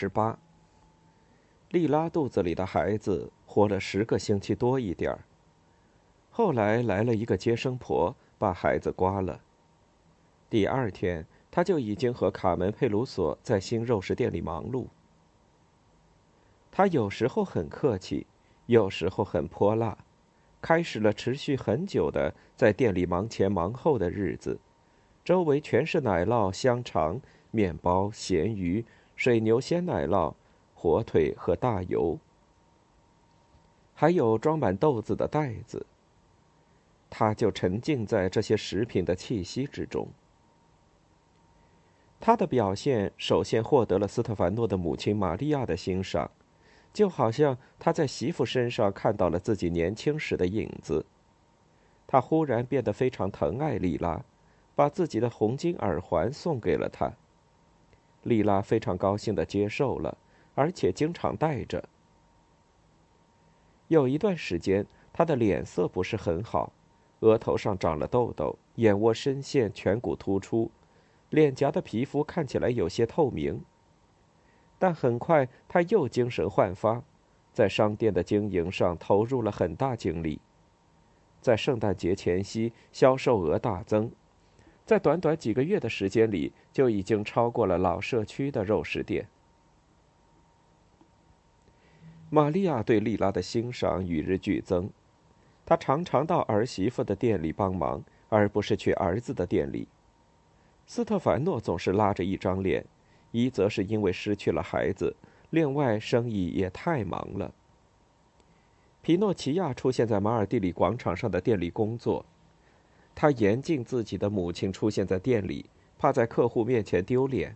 十八，莉拉肚子里的孩子活了十个星期多一点儿。后来来了一个接生婆，把孩子刮了。第二天，他就已经和卡门·佩鲁索在新肉食店里忙碌。他有时候很客气，有时候很泼辣，开始了持续很久的在店里忙前忙后的日子。周围全是奶酪、香肠、面包、咸鱼。水牛鲜奶酪、火腿和大油，还有装满豆子的袋子。他就沉浸在这些食品的气息之中。他的表现首先获得了斯特凡诺的母亲玛利亚的欣赏，就好像他在媳妇身上看到了自己年轻时的影子。他忽然变得非常疼爱莉拉，把自己的红金耳环送给了她。莉拉非常高兴的接受了，而且经常戴着。有一段时间，她的脸色不是很好，额头上长了痘痘，眼窝深陷，颧骨突出，脸颊的皮肤看起来有些透明。但很快，她又精神焕发，在商店的经营上投入了很大精力。在圣诞节前夕，销售额大增。在短短几个月的时间里，就已经超过了老社区的肉食店。玛利亚对莉拉的欣赏与日俱增，她常常到儿媳妇的店里帮忙，而不是去儿子的店里。斯特凡诺总是拉着一张脸，一则是因为失去了孩子，另外生意也太忙了。皮诺奇亚出现在马尔蒂里广场上的店里工作。他严禁自己的母亲出现在店里，怕在客户面前丢脸。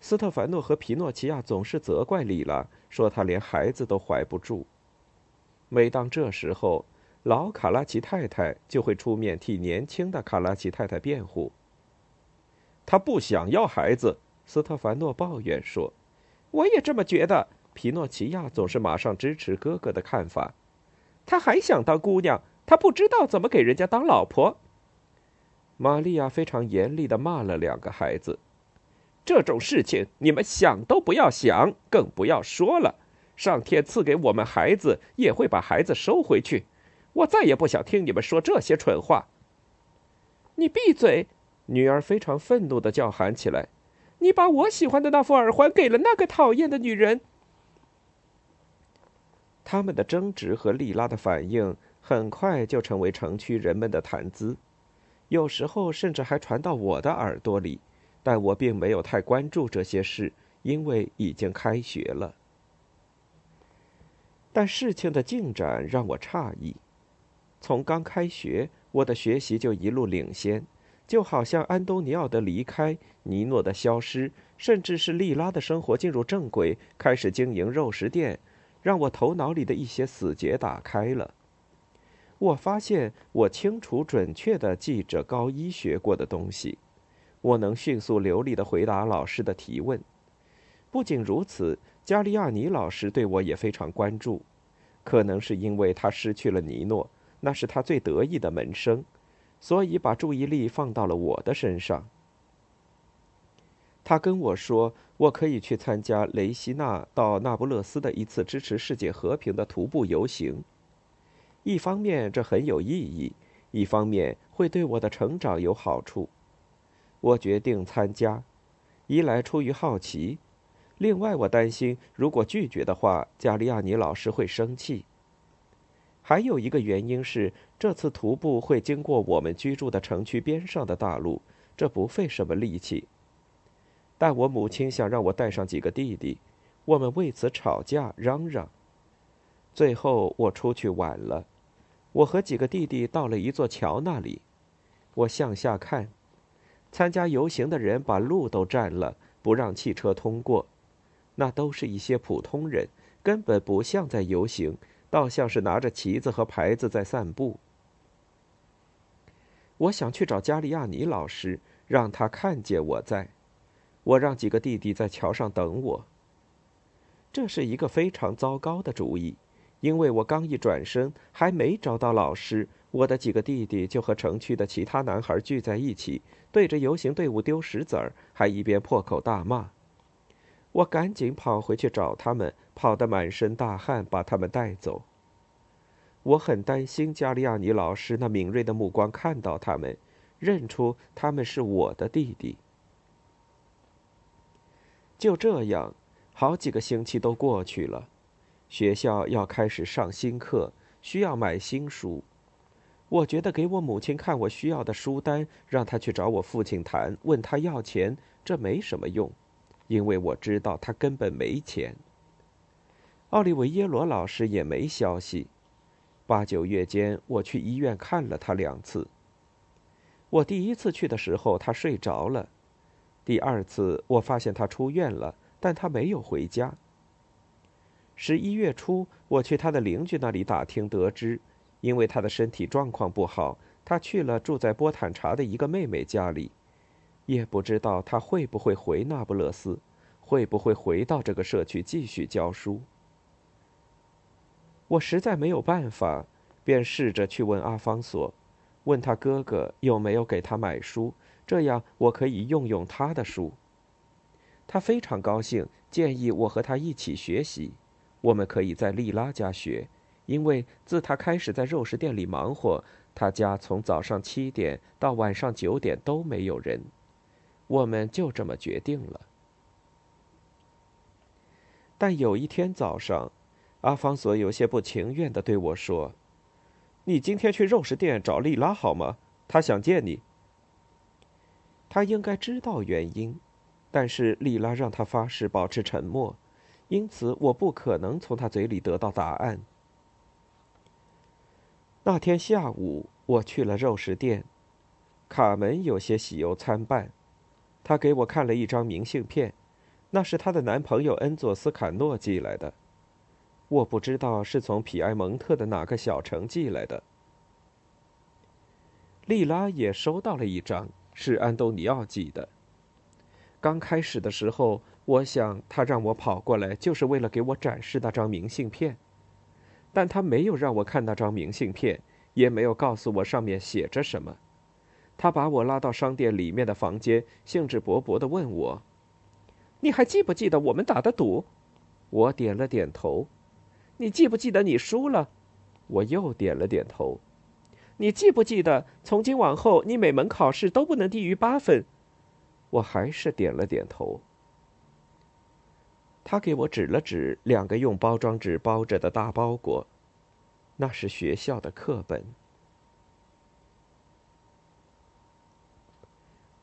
斯特凡诺和皮诺奇亚总是责怪里拉，说她连孩子都怀不住。每当这时候，老卡拉奇太太就会出面替年轻的卡拉奇太太辩护。他不想要孩子，斯特凡诺抱怨说：“我也这么觉得。”皮诺奇亚总是马上支持哥哥的看法。他还想当姑娘。他不知道怎么给人家当老婆。玛利亚非常严厉的骂了两个孩子：“这种事情你们想都不要想，更不要说了。上天赐给我们孩子，也会把孩子收回去。我再也不想听你们说这些蠢话。”你闭嘴！女儿非常愤怒的叫喊起来：“你把我喜欢的那副耳环给了那个讨厌的女人！”他们的争执和莉拉的反应。很快就成为城区人们的谈资，有时候甚至还传到我的耳朵里，但我并没有太关注这些事，因为已经开学了。但事情的进展让我诧异，从刚开学，我的学习就一路领先，就好像安东尼奥的离开、尼诺的消失，甚至是莉拉的生活进入正轨，开始经营肉食店，让我头脑里的一些死结打开了。我发现我清楚准确地记着高一学过的东西，我能迅速流利地回答老师的提问。不仅如此，加利亚尼老师对我也非常关注，可能是因为他失去了尼诺，那是他最得意的门生，所以把注意力放到了我的身上。他跟我说，我可以去参加雷西纳到那不勒斯的一次支持世界和平的徒步游行。一方面这很有意义，一方面会对我的成长有好处。我决定参加，一来出于好奇，另外我担心如果拒绝的话，加利亚尼老师会生气。还有一个原因是，这次徒步会经过我们居住的城区边上的大路，这不费什么力气。但我母亲想让我带上几个弟弟，我们为此吵架嚷嚷。最后我出去晚了，我和几个弟弟到了一座桥那里，我向下看，参加游行的人把路都占了，不让汽车通过。那都是一些普通人，根本不像在游行，倒像是拿着旗子和牌子在散步。我想去找加利亚尼老师，让他看见我在。我让几个弟弟在桥上等我。这是一个非常糟糕的主意，因为我刚一转身，还没找到老师，我的几个弟弟就和城区的其他男孩聚在一起，对着游行队伍丢石子儿，还一边破口大骂。我赶紧跑回去找他们，跑得满身大汗，把他们带走。我很担心加利亚尼老师那敏锐的目光看到他们，认出他们是我的弟弟。就这样，好几个星期都过去了，学校要开始上新课，需要买新书。我觉得给我母亲看我需要的书单，让她去找我父亲谈，问他要钱，这没什么用。因为我知道他根本没钱。奥利维耶罗老师也没消息。八九月间，我去医院看了他两次。我第一次去的时候，他睡着了；第二次，我发现他出院了，但他没有回家。十一月初，我去他的邻居那里打听，得知，因为他的身体状况不好，他去了住在波坦查的一个妹妹家里。也不知道他会不会回那不勒斯，会不会回到这个社区继续教书。我实在没有办法，便试着去问阿方索，问他哥哥有没有给他买书，这样我可以用用他的书。他非常高兴，建议我和他一起学习。我们可以在利拉家学，因为自他开始在肉食店里忙活，他家从早上七点到晚上九点都没有人。我们就这么决定了。但有一天早上，阿方索有些不情愿的对我说：“你今天去肉食店找丽拉好吗？他想见你。”他应该知道原因，但是丽拉让他发誓保持沉默，因此我不可能从他嘴里得到答案。那天下午，我去了肉食店，卡门有些喜忧参半。他给我看了一张明信片，那是她的男朋友恩佐斯·坎诺寄来的。我不知道是从皮埃蒙特的哪个小城寄来的。莉拉也收到了一张，是安东尼奥寄的。刚开始的时候，我想他让我跑过来就是为了给我展示那张明信片，但他没有让我看那张明信片，也没有告诉我上面写着什么。他把我拉到商店里面的房间，兴致勃勃地问我：“你还记不记得我们打的赌？”我点了点头。“你记不记得你输了？”我又点了点头。“你记不记得从今往后你每门考试都不能低于八分？”我还是点了点头。他给我指了指两个用包装纸包着的大包裹，那是学校的课本。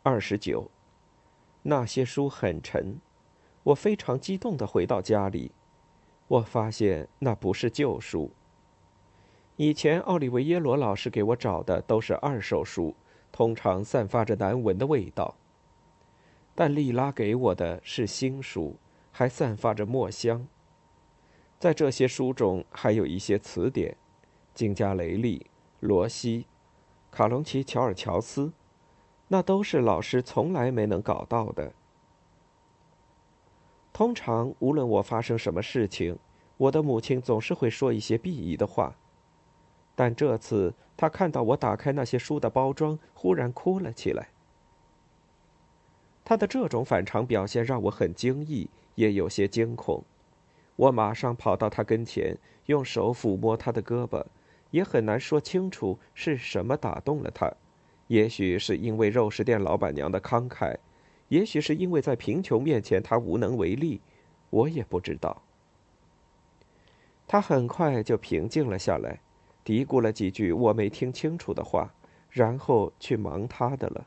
二十九，那些书很沉，我非常激动的回到家里，我发现那不是旧书。以前奥利维耶罗老师给我找的都是二手书，通常散发着难闻的味道。但莉拉给我的是新书，还散发着墨香。在这些书中还有一些词典，金加雷利、罗西、卡隆奇、乔尔乔斯。那都是老师从来没能搞到的。通常，无论我发生什么事情，我的母亲总是会说一些鄙夷的话。但这次，她看到我打开那些书的包装，忽然哭了起来。她的这种反常表现让我很惊异，也有些惊恐。我马上跑到他跟前，用手抚摸他的胳膊，也很难说清楚是什么打动了他。也许是因为肉食店老板娘的慷慨，也许是因为在贫穷面前他无能为力，我也不知道。他很快就平静了下来，嘀咕了几句我没听清楚的话，然后去忙他的了。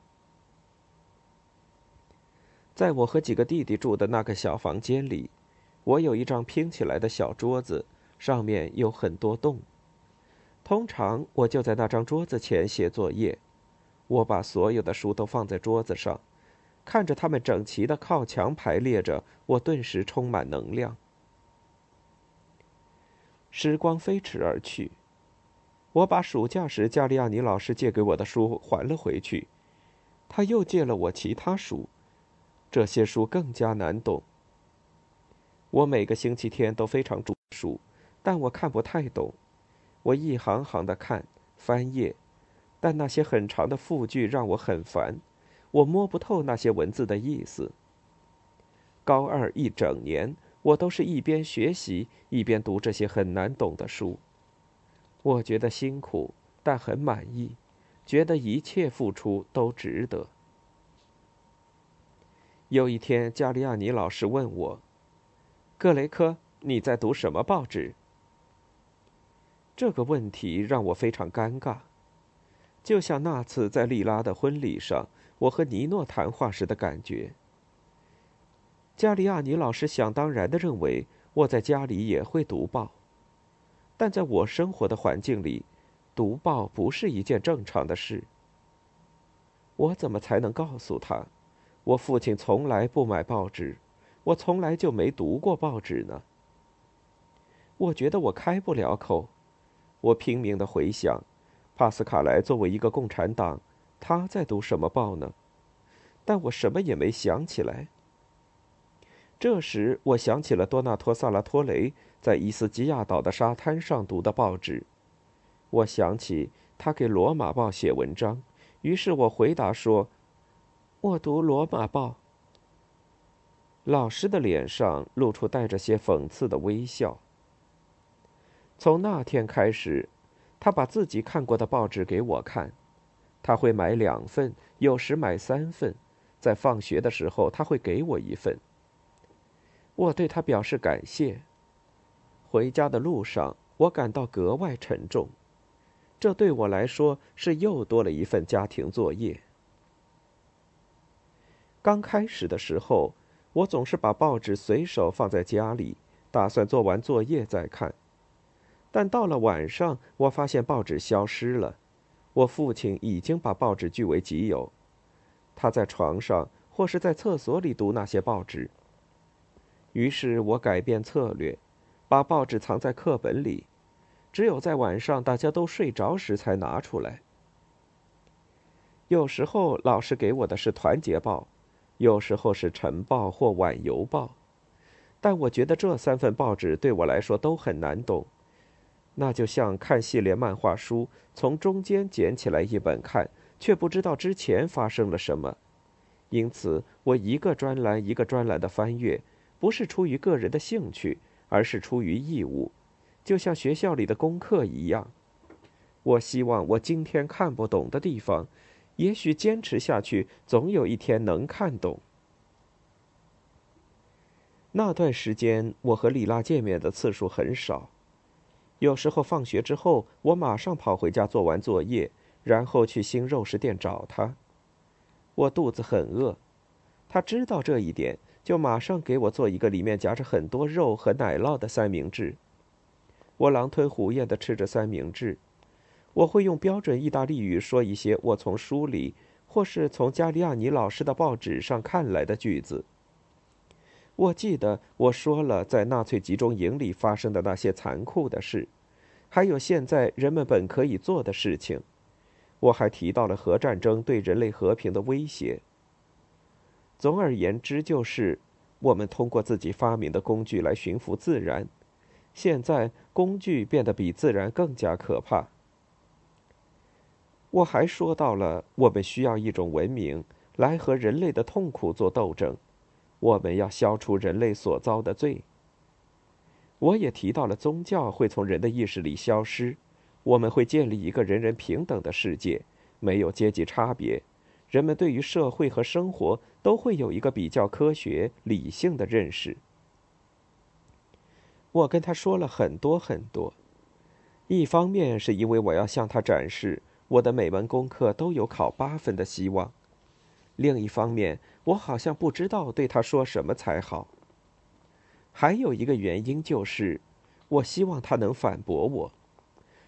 在我和几个弟弟住的那个小房间里，我有一张拼起来的小桌子，上面有很多洞。通常我就在那张桌子前写作业。我把所有的书都放在桌子上，看着它们整齐的靠墙排列着，我顿时充满能量。时光飞驰而去，我把暑假时加利亚尼老师借给我的书还了回去，他又借了我其他书，这些书更加难懂。我每个星期天都非常注书，但我看不太懂。我一行行的看翻页，但那些很长的复句让我很烦，我摸不透那些文字的意思。高二一整年，我都是一边学习一边读这些很难懂的书。我觉得辛苦，但很满意，觉得一切付出都值得。有一天，加利亚尼老师问我。格雷科，你在读什么报纸？这个问题让我非常尴尬，就像那次在利拉的婚礼上，我和尼诺谈话时的感觉。加利亚尼老师想当然的认为我在家里也会读报，但在我生活的环境里，读报不是一件正常的事。我怎么才能告诉他，我父亲从来不买报纸？我从来就没读过报纸呢。我觉得我开不了口。我拼命的回想，帕斯卡莱作为一个共产党，他在读什么报呢？但我什么也没想起来。这时，我想起了多纳托·萨拉托雷在伊斯基亚岛的沙滩上读的报纸。我想起他给《罗马报》写文章，于是我回答说：“我读《罗马报》。”老师的脸上露出带着些讽刺的微笑。从那天开始，他把自己看过的报纸给我看，他会买两份，有时买三份，在放学的时候他会给我一份。我对他表示感谢。回家的路上，我感到格外沉重，这对我来说是又多了一份家庭作业。刚开始的时候。我总是把报纸随手放在家里，打算做完作业再看。但到了晚上，我发现报纸消失了。我父亲已经把报纸据为己有，他在床上或是在厕所里读那些报纸。于是我改变策略，把报纸藏在课本里，只有在晚上大家都睡着时才拿出来。有时候老师给我的是《团结报》。有时候是晨报或晚邮报，但我觉得这三份报纸对我来说都很难懂。那就像看系列漫画书，从中间捡起来一本看，却不知道之前发生了什么。因此，我一个专栏一个专栏的翻阅，不是出于个人的兴趣，而是出于义务，就像学校里的功课一样。我希望我今天看不懂的地方。也许坚持下去，总有一天能看懂。那段时间，我和李拉见面的次数很少。有时候放学之后，我马上跑回家做完作业，然后去新肉食店找她。我肚子很饿，她知道这一点，就马上给我做一个里面夹着很多肉和奶酪的三明治。我狼吞虎咽的吃着三明治。我会用标准意大利语说一些我从书里或是从加利亚尼老师的报纸上看来的句子。我记得我说了在纳粹集中营里发生的那些残酷的事，还有现在人们本可以做的事情。我还提到了核战争对人类和平的威胁。总而言之，就是我们通过自己发明的工具来驯服自然。现在工具变得比自然更加可怕。我还说到了，我们需要一种文明来和人类的痛苦做斗争，我们要消除人类所遭的罪。我也提到了宗教会从人的意识里消失，我们会建立一个人人平等的世界，没有阶级差别，人们对于社会和生活都会有一个比较科学、理性的认识。我跟他说了很多很多，一方面是因为我要向他展示。我的每门功课都有考八分的希望。另一方面，我好像不知道对他说什么才好。还有一个原因就是，我希望他能反驳我，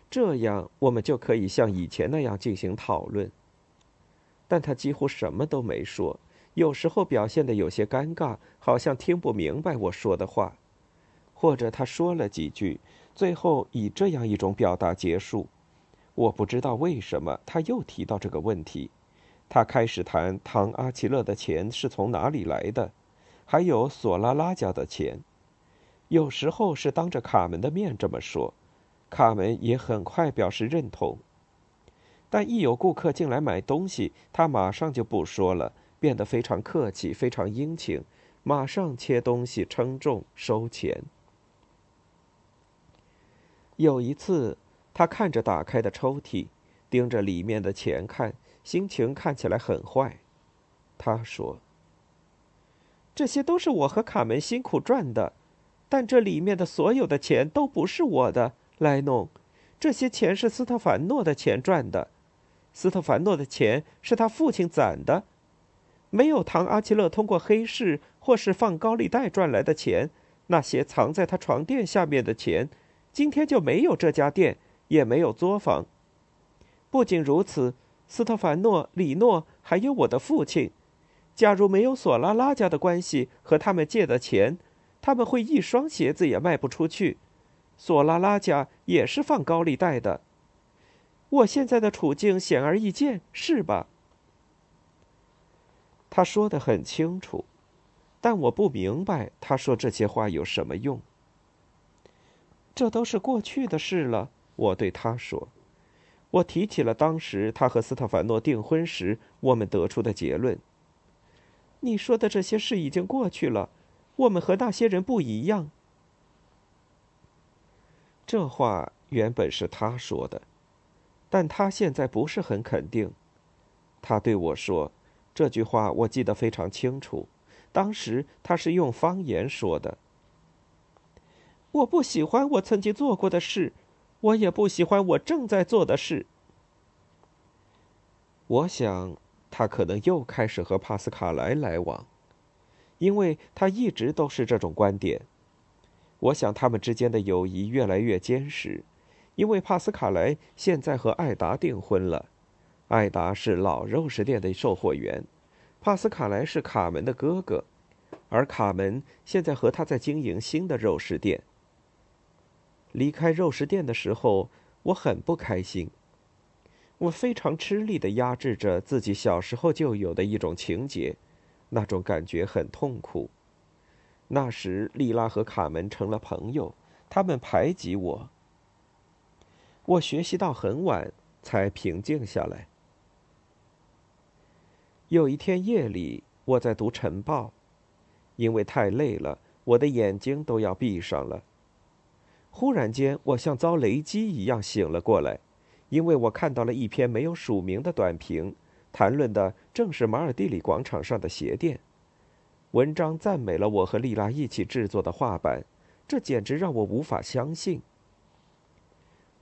这样我们就可以像以前那样进行讨论。但他几乎什么都没说，有时候表现的有些尴尬，好像听不明白我说的话，或者他说了几句，最后以这样一种表达结束。我不知道为什么他又提到这个问题，他开始谈唐阿奇勒的钱是从哪里来的，还有索拉拉家的钱。有时候是当着卡门的面这么说，卡门也很快表示认同。但一有顾客进来买东西，他马上就不说了，变得非常客气，非常殷勤，马上切东西、称重、收钱。有一次，他看着打开的抽屉，盯着里面的钱看，心情看起来很坏。他说：“这些都是我和卡门辛苦赚的。”但这里面的所有的钱都不是我的，莱农。这些钱是斯特凡诺的钱赚的，斯特凡诺的钱是他父亲攒的。没有唐阿奇勒通过黑市或是放高利贷赚来的钱，那些藏在他床垫下面的钱，今天就没有这家店，也没有作坊。不仅如此，斯特凡诺、里诺还有我的父亲，假如没有索拉拉家的关系和他们借的钱。他们会一双鞋子也卖不出去，索拉拉家也是放高利贷的。我现在的处境显而易见，是吧？他说的很清楚，但我不明白他说这些话有什么用。这都是过去的事了，我对他说。我提起了当时他和斯特凡诺订婚时我们得出的结论。你说的这些事已经过去了。我们和那些人不一样。这话原本是他说的，但他现在不是很肯定。他对我说：“这句话我记得非常清楚，当时他是用方言说的。我不喜欢我曾经做过的事，我也不喜欢我正在做的事。我想，他可能又开始和帕斯卡莱来往。”因为他一直都是这种观点，我想他们之间的友谊越来越坚实，因为帕斯卡莱现在和艾达订婚了，艾达是老肉食店的售货员，帕斯卡莱是卡门的哥哥，而卡门现在和他在经营新的肉食店。离开肉食店的时候，我很不开心，我非常吃力的压制着自己小时候就有的一种情节。那种感觉很痛苦。那时，莉拉和卡门成了朋友，他们排挤我。我学习到很晚才平静下来。有一天夜里，我在读晨报，因为太累了，我的眼睛都要闭上了。忽然间，我像遭雷击一样醒了过来，因为我看到了一篇没有署名的短评。谈论的正是马尔蒂里广场上的鞋店。文章赞美了我和丽拉一起制作的画板，这简直让我无法相信。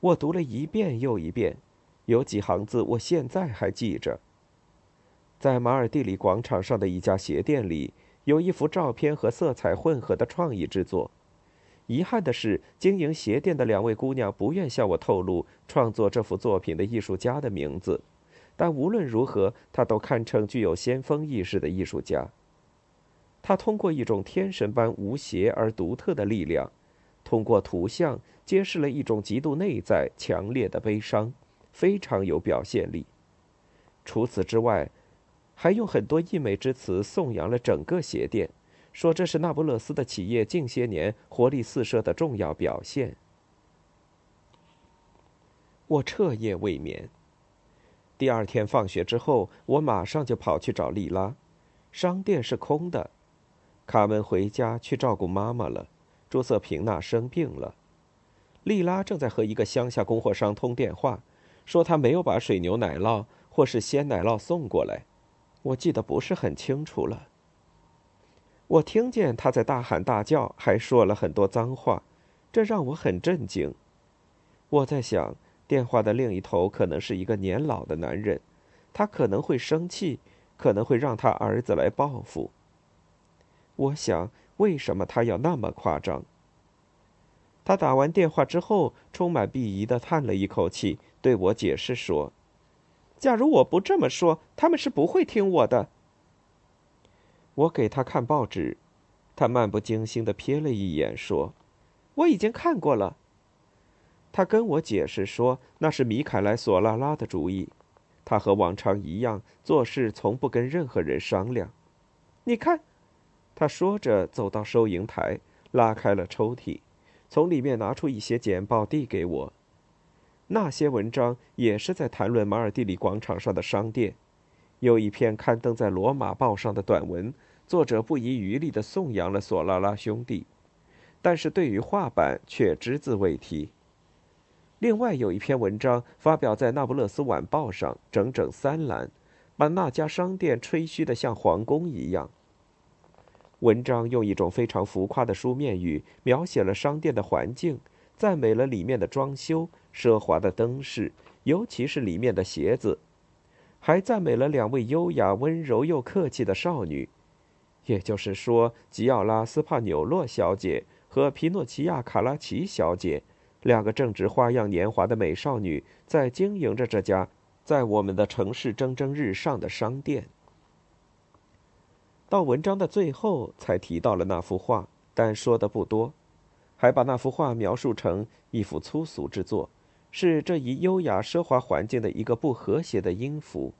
我读了一遍又一遍，有几行字我现在还记着。在马尔蒂里广场上的一家鞋店里，有一幅照片和色彩混合的创意制作。遗憾的是，经营鞋店的两位姑娘不愿向我透露创作这幅作品的艺术家的名字。但无论如何，他都堪称具有先锋意识的艺术家。他通过一种天神般无邪而独特的力量，通过图像揭示了一种极度内在、强烈的悲伤，非常有表现力。除此之外，还用很多溢美之词颂扬了整个鞋店，说这是那不勒斯的企业近些年活力四射的重要表现。我彻夜未眠。第二天放学之后，我马上就跑去找丽拉。商店是空的，卡门回家去照顾妈妈了。朱瑟平娜生病了，丽拉正在和一个乡下供货商通电话，说他没有把水牛奶酪或是鲜奶酪送过来。我记得不是很清楚了。我听见他在大喊大叫，还说了很多脏话，这让我很震惊。我在想。电话的另一头可能是一个年老的男人，他可能会生气，可能会让他儿子来报复。我想，为什么他要那么夸张？他打完电话之后，充满鄙夷的叹了一口气，对我解释说：“假如我不这么说，他们是不会听我的。我给他看报纸，他漫不经心的瞥了一眼，说：“我已经看过了。”他跟我解释说，那是米凯莱·索拉拉的主意。他和往常一样，做事从不跟任何人商量。你看，他说着走到收银台，拉开了抽屉，从里面拿出一些简报递给我。那些文章也是在谈论马尔蒂里广场上的商店。有一篇刊登在《罗马报》上的短文，作者不遗余力地颂扬了索拉拉兄弟，但是对于画板却只字未提。另外有一篇文章发表在《那不勒斯晚报》上，整整三栏，把那家商店吹嘘的像皇宫一样。文章用一种非常浮夸的书面语描写了商店的环境，赞美了里面的装修、奢华的灯饰，尤其是里面的鞋子，还赞美了两位优雅、温柔又客气的少女，也就是说，吉奥拉·斯帕纽洛小姐和皮诺奇亚·卡拉奇小姐。两个正值花样年华的美少女在经营着这家在我们的城市蒸蒸日上的商店。到文章的最后才提到了那幅画，但说的不多，还把那幅画描述成一幅粗俗之作，是这一优雅奢华环境的一个不和谐的音符。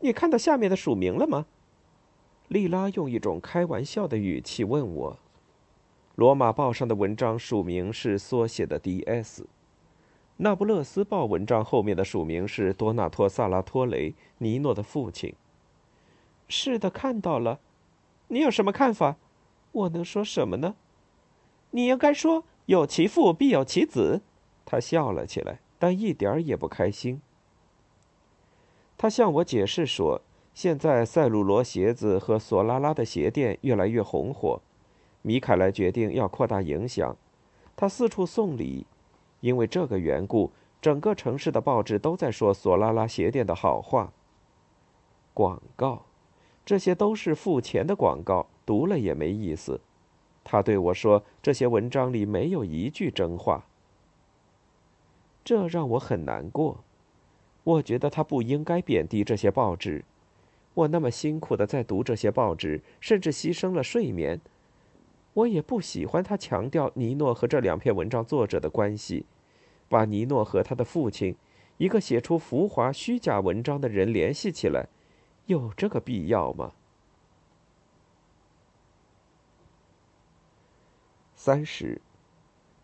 你看到下面的署名了吗？莉拉用一种开玩笑的语气问我。罗马报上的文章署名是缩写的 D.S.，那不勒斯报文章后面的署名是多纳托·萨拉托雷，尼诺的父亲。是的，看到了。你有什么看法？我能说什么呢？你应该说有其父必有其子。他笑了起来，但一点儿也不开心。他向我解释说，现在塞鲁罗鞋子和索拉拉的鞋店越来越红火。米凯莱决定要扩大影响，他四处送礼，因为这个缘故，整个城市的报纸都在说索拉拉鞋店的好话。广告，这些都是付钱的广告，读了也没意思。他对我说：“这些文章里没有一句真话。”这让我很难过。我觉得他不应该贬低这些报纸。我那么辛苦的在读这些报纸，甚至牺牲了睡眠。我也不喜欢他强调尼诺和这两篇文章作者的关系，把尼诺和他的父亲，一个写出浮华虚假文章的人联系起来，有这个必要吗？三十，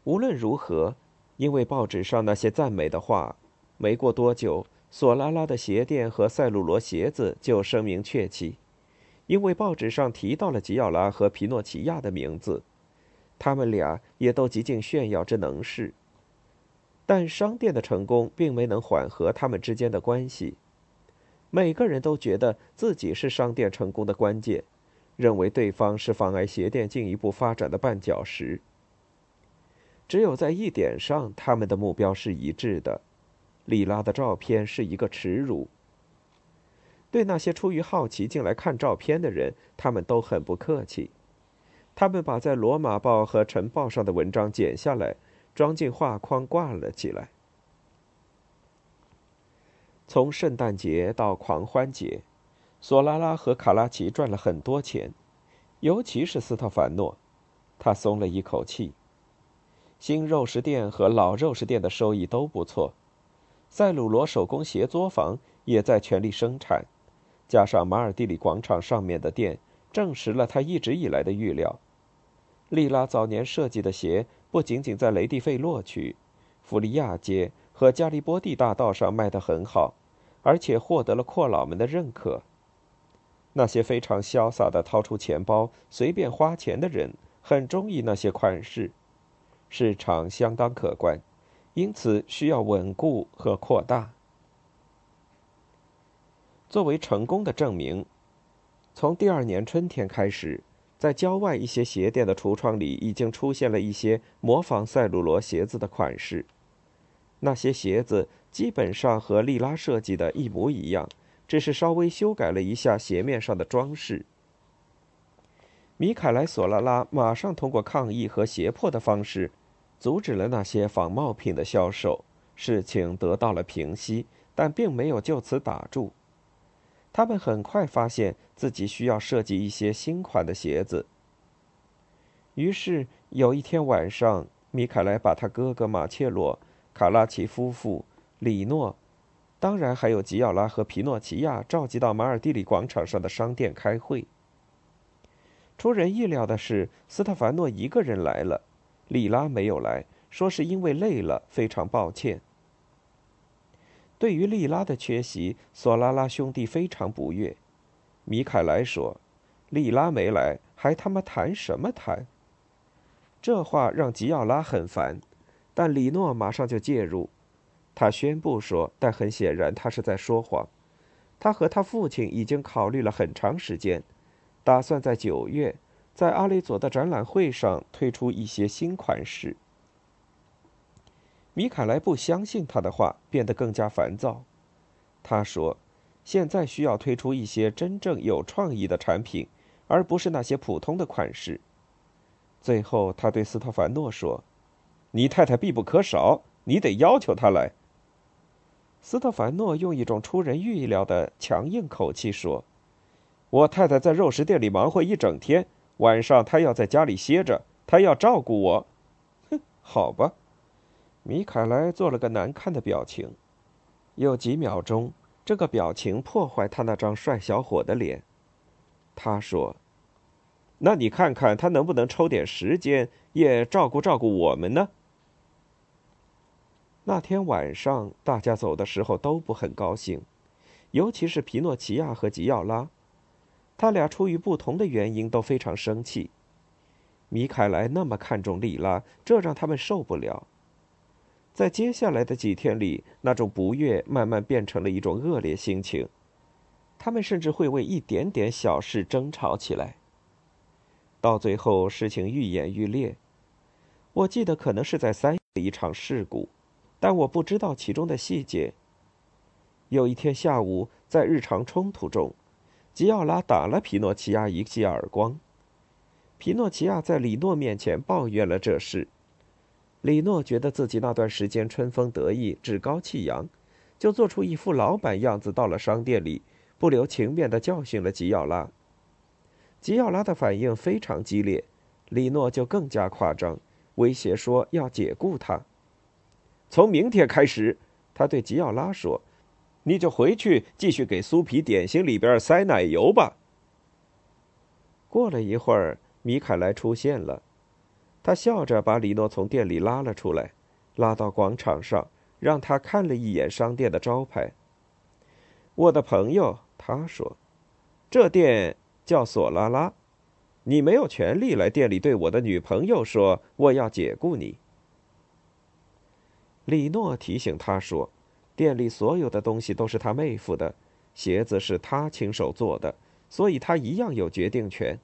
无论如何，因为报纸上那些赞美的话，没过多久，索拉拉的鞋店和塞鲁罗鞋子就声名鹊起。因为报纸上提到了吉奥拉和皮诺奇亚的名字，他们俩也都极尽炫耀之能事。但商店的成功并没能缓和他们之间的关系。每个人都觉得自己是商店成功的关键，认为对方是妨碍鞋店进一步发展的绊脚石。只有在一点上，他们的目标是一致的：里拉的照片是一个耻辱。对那些出于好奇进来看照片的人，他们都很不客气。他们把在《罗马报》和《晨报》上的文章剪下来，装进画框挂了起来。从圣诞节到狂欢节，索拉拉和卡拉奇赚了很多钱，尤其是斯特凡诺，他松了一口气。新肉食店和老肉食店的收益都不错，塞鲁罗手工鞋作坊也在全力生产。加上马尔蒂里广场上面的店，证实了他一直以来的预料。利拉早年设计的鞋不仅仅在雷蒂费洛区、弗利亚街和加利波第大道上卖得很好，而且获得了阔佬们的认可。那些非常潇洒的掏出钱包随便花钱的人很中意那些款式，市场相当可观，因此需要稳固和扩大。作为成功的证明，从第二年春天开始，在郊外一些鞋店的橱窗里已经出现了一些模仿赛鲁罗鞋子的款式。那些鞋子基本上和利拉设计的一模一样，只是稍微修改了一下鞋面上的装饰。米凯莱·索拉拉马上通过抗议和胁迫的方式，阻止了那些仿冒品的销售，事情得到了平息。但并没有就此打住。他们很快发现自己需要设计一些新款的鞋子。于是有一天晚上，米凯莱把他哥哥马切洛、卡拉奇夫妇、里诺，当然还有吉奥拉和皮诺齐亚召集到马尔蒂里广场上的商店开会。出人意料的是，斯特凡诺一个人来了，利拉没有来，说是因为累了，非常抱歉。对于利拉的缺席，索拉拉兄弟非常不悦。米凯莱说：“利拉没来，还他妈谈什么谈？”这话让吉奥拉很烦，但里诺马上就介入。他宣布说：“但很显然，他是在说谎。他和他父亲已经考虑了很长时间，打算在九月在阿雷佐的展览会上推出一些新款式。”米凯莱不相信他的话，变得更加烦躁。他说：“现在需要推出一些真正有创意的产品，而不是那些普通的款式。”最后，他对斯特凡诺说：“你太太必不可少，你得要求她来。”斯特凡诺用一种出人预料的强硬口气说：“我太太在肉食店里忙活一整天，晚上他要在家里歇着，他要照顾我。”哼，好吧。米凯莱做了个难看的表情，有几秒钟，这个表情破坏他那张帅小伙的脸。他说：“那你看看他能不能抽点时间，也照顾照顾我们呢？”那天晚上，大家走的时候都不很高兴，尤其是皮诺齐亚和吉奥拉，他俩出于不同的原因都非常生气。米凯莱那么看重莉拉，这让他们受不了。在接下来的几天里，那种不悦慢慢变成了一种恶劣心情。他们甚至会为一点点小事争吵起来。到最后，事情愈演愈烈。我记得可能是在三月一场事故，但我不知道其中的细节。有一天下午，在日常冲突中，吉奥拉打了皮诺齐亚一记耳光。皮诺齐亚在里诺面前抱怨了这事。李诺觉得自己那段时间春风得意、趾高气扬，就做出一副老板样子，到了商店里，不留情面地教训了吉奥拉。吉奥拉的反应非常激烈，李诺就更加夸张，威胁说要解雇他。从明天开始，他对吉奥拉说：“你就回去继续给酥皮点心里边塞奶油吧。”过了一会儿，米凯莱出现了。他笑着把李诺从店里拉了出来，拉到广场上，让他看了一眼商店的招牌。我的朋友，他说：“这店叫索拉拉，你没有权利来店里对我的女朋友说我要解雇你。”李诺提醒他说：“店里所有的东西都是他妹夫的，鞋子是他亲手做的，所以他一样有决定权。”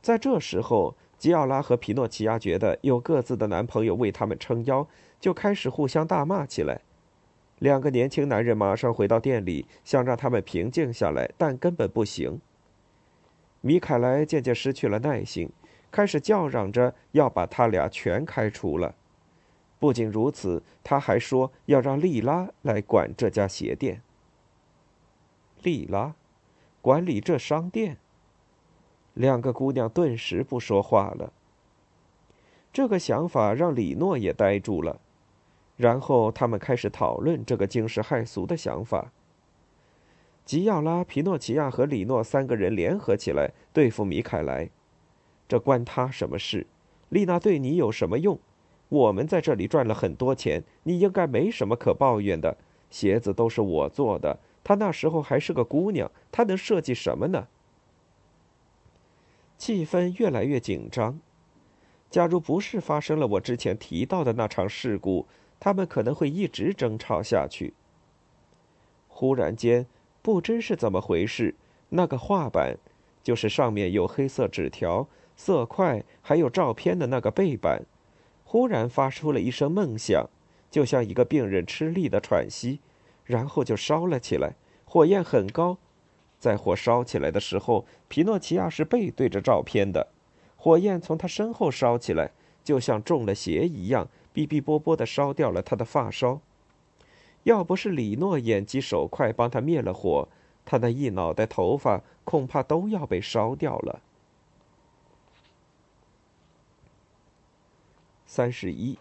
在这时候。吉奥拉和皮诺齐亚觉得有各自的男朋友为他们撑腰，就开始互相大骂起来。两个年轻男人马上回到店里，想让他们平静下来，但根本不行。米凯莱渐渐失去了耐心，开始叫嚷着要把他俩全开除了。不仅如此，他还说要让莉拉来管这家鞋店。莉拉，管理这商店。两个姑娘顿时不说话了。这个想法让李诺也呆住了，然后他们开始讨论这个惊世骇俗的想法。吉奥拉、皮诺齐亚和李诺三个人联合起来对付米凯莱，这关他什么事？丽娜对你有什么用？我们在这里赚了很多钱，你应该没什么可抱怨的。鞋子都是我做的，她那时候还是个姑娘，她能设计什么呢？气氛越来越紧张。假如不是发生了我之前提到的那场事故，他们可能会一直争吵下去。忽然间，不知是怎么回事，那个画板，就是上面有黑色纸条、色块还有照片的那个背板，忽然发出了一声闷响，就像一个病人吃力的喘息，然后就烧了起来，火焰很高。在火烧起来的时候，皮诺齐亚是背对着照片的，火焰从他身后烧起来，就像中了邪一样，哔哔啵啵的烧掉了他的发梢。要不是李诺眼疾手快帮他灭了火，他那一脑袋头发恐怕都要被烧掉了。三十一，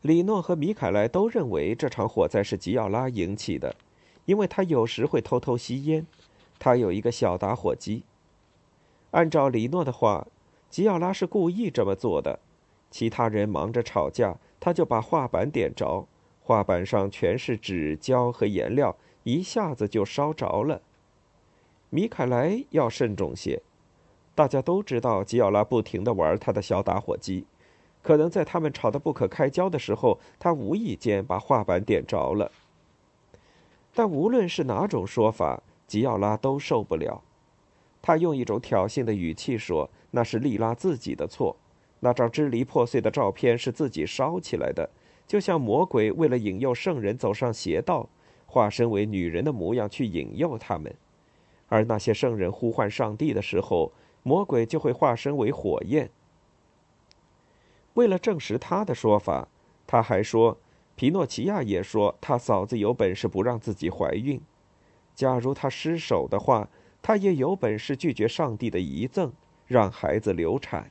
李诺和米凯莱都认为这场火灾是吉奥拉引起的，因为他有时会偷偷吸烟，他有一个小打火机。按照李诺的话，吉奥拉是故意这么做的。其他人忙着吵架，他就把画板点着，画板上全是纸胶和颜料，一下子就烧着了。米凯莱要慎重些。大家都知道吉奥拉不停地玩他的小打火机，可能在他们吵得不可开交的时候，他无意间把画板点着了。但无论是哪种说法，吉奥拉都受不了。他用一种挑衅的语气说：“那是莉拉自己的错，那张支离破碎的照片是自己烧起来的，就像魔鬼为了引诱圣人走上邪道，化身为女人的模样去引诱他们，而那些圣人呼唤上帝的时候，魔鬼就会化身为火焰。”为了证实他的说法，他还说：“皮诺奇亚也说他嫂子有本事不让自己怀孕，假如他失手的话。”他也有本事拒绝上帝的遗赠，让孩子流产。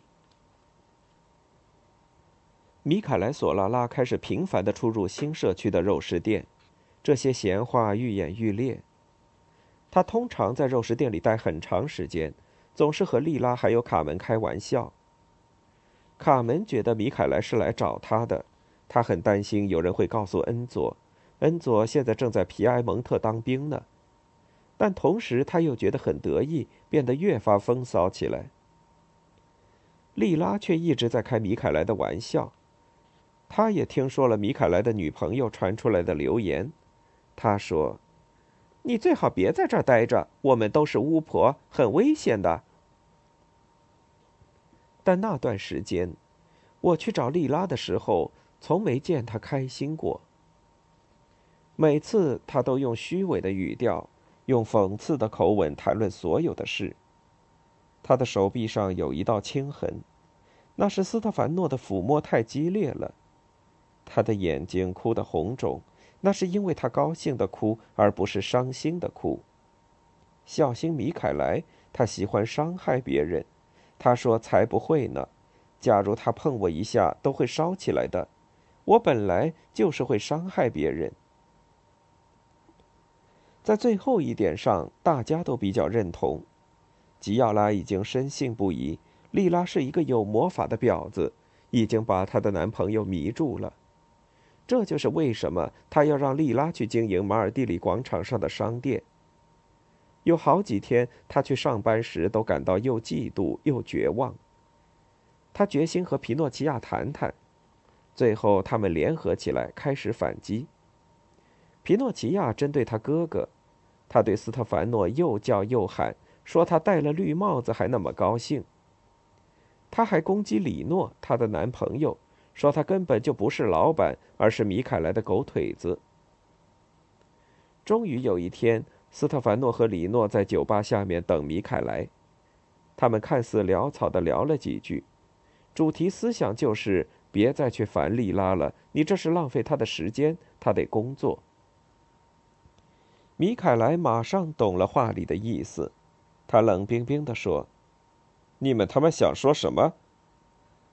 米凯莱·索拉拉开始频繁的出入新社区的肉食店，这些闲话愈演愈烈。他通常在肉食店里待很长时间，总是和莉拉还有卡门开玩笑。卡门觉得米凯莱是来找他的，他很担心有人会告诉恩佐，恩佐现在正在皮埃蒙特当兵呢。但同时，他又觉得很得意，变得越发风骚起来。莉拉却一直在开米凯莱的玩笑。他也听说了米凯莱的女朋友传出来的流言。他说：“你最好别在这儿待着，我们都是巫婆，很危险的。”但那段时间，我去找莉拉的时候，从没见她开心过。每次，她都用虚伪的语调。用讽刺的口吻谈论所有的事。他的手臂上有一道青痕，那是斯特凡诺的抚摸太激烈了。他的眼睛哭得红肿，那是因为他高兴的哭，而不是伤心的哭。小心米凯莱，他喜欢伤害别人。他说：“才不会呢！假如他碰我一下，都会烧起来的。我本来就是会伤害别人。”在最后一点上，大家都比较认同。吉奥拉已经深信不疑，莉拉是一个有魔法的婊子，已经把她的男朋友迷住了。这就是为什么他要让莉拉去经营马尔蒂里广场上的商店。有好几天，他去上班时都感到又嫉妒又绝望。他决心和皮诺奇亚谈谈，最后他们联合起来开始反击。皮诺奇亚针对他哥哥。他对斯特凡诺又叫又喊，说他戴了绿帽子还那么高兴。他还攻击李诺，他的男朋友，说他根本就不是老板，而是米凯莱的狗腿子。终于有一天，斯特凡诺和李诺在酒吧下面等米凯莱，他们看似潦草的聊了几句，主题思想就是别再去烦利拉了，你这是浪费他的时间，他得工作。米凯莱马上懂了话里的意思，他冷冰冰地说：“你们他妈想说什么？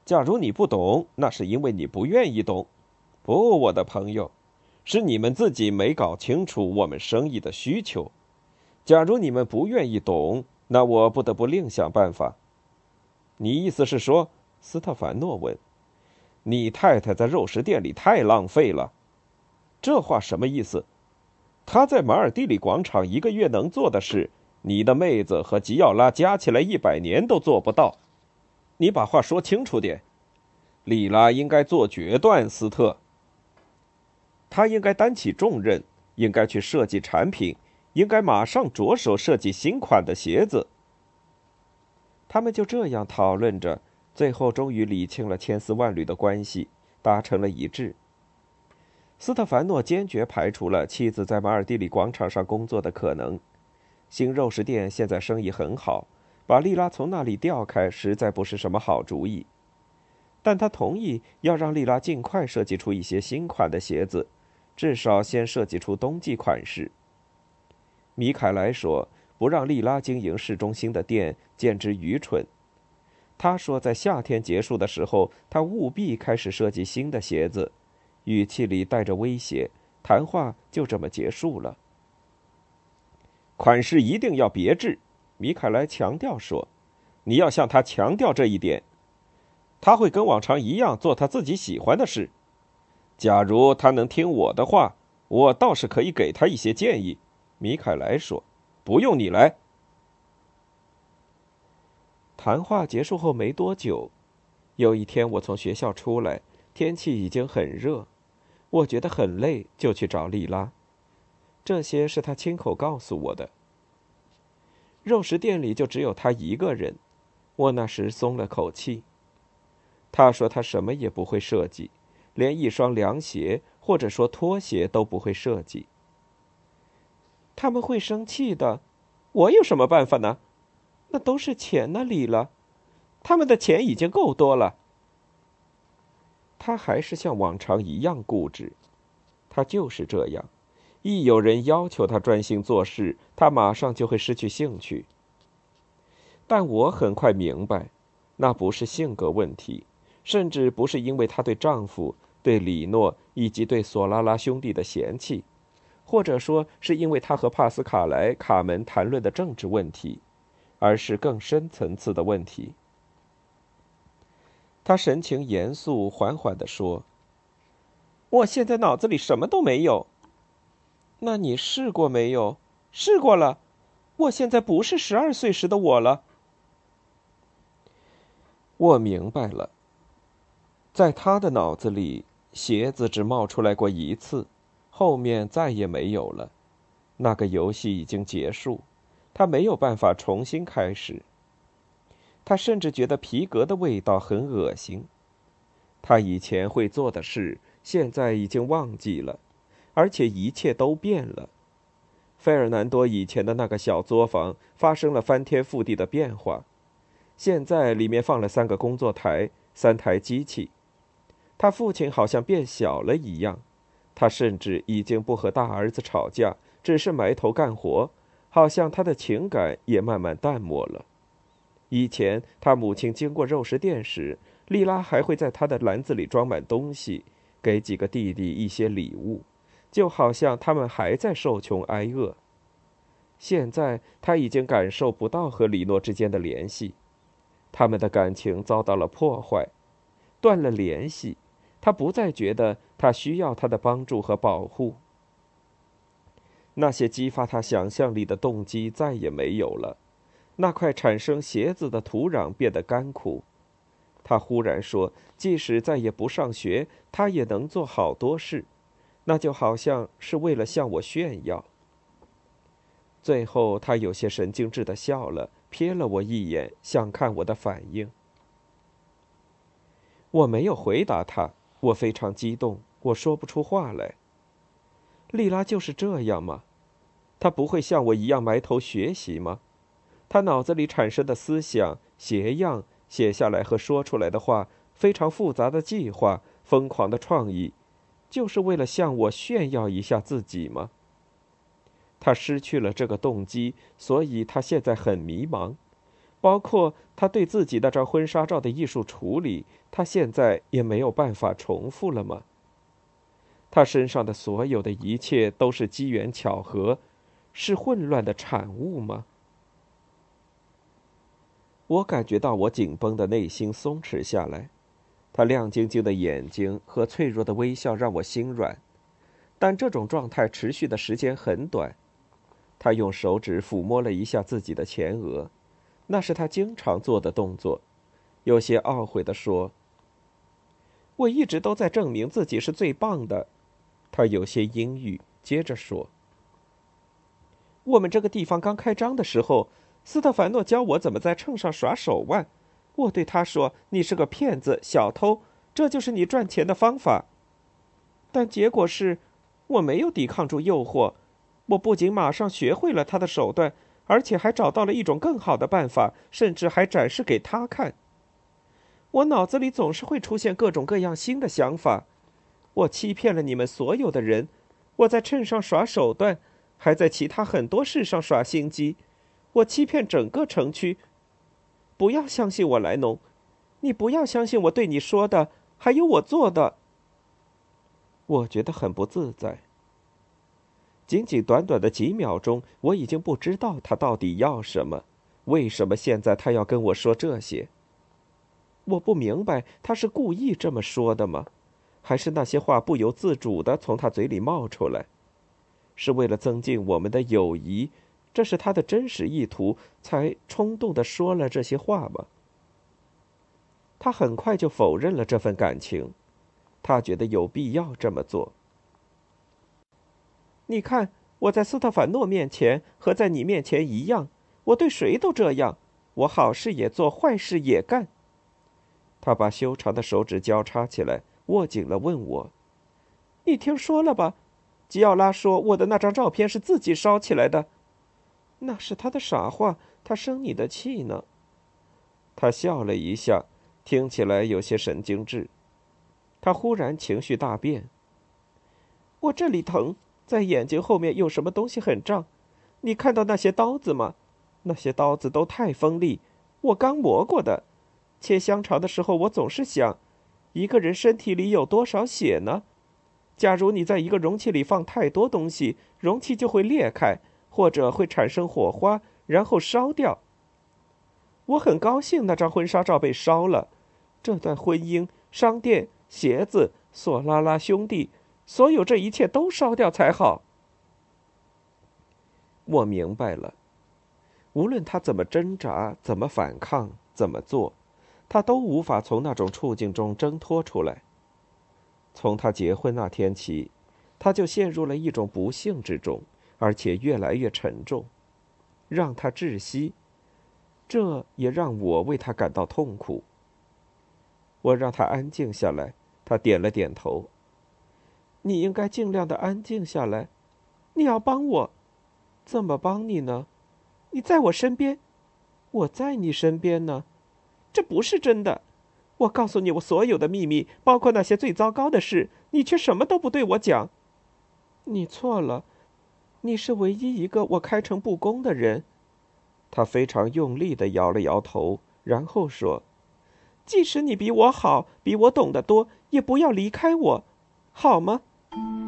假如你不懂，那是因为你不愿意懂。不，我的朋友，是你们自己没搞清楚我们生意的需求。假如你们不愿意懂，那我不得不另想办法。你意思是说？”斯特凡诺问。“你太太在肉食店里太浪费了。”这话什么意思？他在马尔蒂里广场一个月能做的事，你的妹子和吉奥拉加起来一百年都做不到。你把话说清楚点。莉拉应该做决断，斯特。他应该担起重任，应该去设计产品，应该马上着手设计新款的鞋子。他们就这样讨论着，最后终于理清了千丝万缕的关系，达成了一致。斯特凡诺坚决排除了妻子在马尔蒂里广场上工作的可能。新肉食店现在生意很好，把莉拉从那里调开实在不是什么好主意。但他同意要让莉拉尽快设计出一些新款的鞋子，至少先设计出冬季款式。米凯莱说：“不让利拉经营市中心的店简直愚蠢。”他说：“在夏天结束的时候，他务必开始设计新的鞋子。”语气里带着威胁。谈话就这么结束了。款式一定要别致，米凯莱强调说：“你要向他强调这一点。他会跟往常一样做他自己喜欢的事。假如他能听我的话，我倒是可以给他一些建议。”米凯莱说：“不用你来。”谈话结束后没多久，有一天我从学校出来，天气已经很热，我觉得很累，就去找丽拉。这些是他亲口告诉我的。肉食店里就只有他一个人，我那时松了口气。他说他什么也不会设计，连一双凉鞋或者说拖鞋都不会设计。他们会生气的，我有什么办法呢？那都是钱那里了，他们的钱已经够多了。他还是像往常一样固执，他就是这样。一有人要求他专心做事，他马上就会失去兴趣。但我很快明白，那不是性格问题，甚至不是因为她对丈夫、对李诺以及对索拉拉兄弟的嫌弃，或者说是因为他和帕斯卡莱、卡门谈论的政治问题，而是更深层次的问题。他神情严肃，缓缓地说：“我现在脑子里什么都没有。”那你试过没有？试过了。我现在不是十二岁时的我了。我明白了。在他的脑子里，鞋子只冒出来过一次，后面再也没有了。那个游戏已经结束，他没有办法重新开始。他甚至觉得皮革的味道很恶心。他以前会做的事，现在已经忘记了。而且一切都变了。费尔南多以前的那个小作坊发生了翻天覆地的变化，现在里面放了三个工作台、三台机器。他父亲好像变小了一样，他甚至已经不和大儿子吵架，只是埋头干活，好像他的情感也慢慢淡漠了。以前他母亲经过肉食店时，莉拉还会在他的篮子里装满东西，给几个弟弟一些礼物。就好像他们还在受穷挨饿。现在他已经感受不到和李诺之间的联系，他们的感情遭到了破坏，断了联系。他不再觉得他需要他的帮助和保护。那些激发他想象力的动机再也没有了。那块产生鞋子的土壤变得干枯。他忽然说：“即使再也不上学，他也能做好多事。”那就好像是为了向我炫耀。最后，他有些神经质的笑了，瞥了我一眼，想看我的反应。我没有回答他，我非常激动，我说不出话来。莉拉就是这样吗？她不会像我一样埋头学习吗？她脑子里产生的思想、鞋样、写下来和说出来的话，非常复杂的计划、疯狂的创意。就是为了向我炫耀一下自己吗？他失去了这个动机，所以他现在很迷茫。包括他对自己那张婚纱照的艺术处理，他现在也没有办法重复了吗？他身上的所有的一切都是机缘巧合，是混乱的产物吗？我感觉到我紧绷的内心松弛下来。他亮晶晶的眼睛和脆弱的微笑让我心软，但这种状态持续的时间很短。他用手指抚摸了一下自己的前额，那是他经常做的动作，有些懊悔地说：“我一直都在证明自己是最棒的。”他有些阴郁，接着说：“我们这个地方刚开张的时候，斯特凡诺教我怎么在秤上耍手腕。”我对他说：“你是个骗子、小偷，这就是你赚钱的方法。”但结果是，我没有抵抗住诱惑，我不仅马上学会了他的手段，而且还找到了一种更好的办法，甚至还展示给他看。我脑子里总是会出现各种各样新的想法。我欺骗了你们所有的人，我在秤上耍手段，还在其他很多事上耍心机。我欺骗整个城区。不要相信我，莱农，你不要相信我对你说的，还有我做的。我觉得很不自在。仅仅短短的几秒钟，我已经不知道他到底要什么，为什么现在他要跟我说这些？我不明白，他是故意这么说的吗？还是那些话不由自主的从他嘴里冒出来？是为了增进我们的友谊？这是他的真实意图，才冲动的说了这些话吗？他很快就否认了这份感情，他觉得有必要这么做。你看，我在斯特凡诺面前和在你面前一样，我对谁都这样，我好事也做，坏事也干。他把修长的手指交叉起来，握紧了，问我：“你听说了吧？吉奥拉说我的那张照片是自己烧起来的。”那是他的傻话，他生你的气呢。他笑了一下，听起来有些神经质。他忽然情绪大变。我这里疼，在眼睛后面有什么东西很胀。你看到那些刀子吗？那些刀子都太锋利，我刚磨过的。切香肠的时候，我总是想，一个人身体里有多少血呢？假如你在一个容器里放太多东西，容器就会裂开。或者会产生火花，然后烧掉。我很高兴那张婚纱照被烧了，这段婚姻、商店、鞋子、索拉拉兄弟，所有这一切都烧掉才好。我明白了，无论他怎么挣扎、怎么反抗、怎么做，他都无法从那种处境中挣脱出来。从他结婚那天起，他就陷入了一种不幸之中。而且越来越沉重，让他窒息，这也让我为他感到痛苦。我让他安静下来，他点了点头。你应该尽量的安静下来，你要帮我，怎么帮你呢？你在我身边，我在你身边呢，这不是真的。我告诉你我所有的秘密，包括那些最糟糕的事，你却什么都不对我讲。你错了。你是唯一一个我开诚布公的人，他非常用力的摇了摇头，然后说：“即使你比我好，比我懂得多，也不要离开我，好吗？” thank you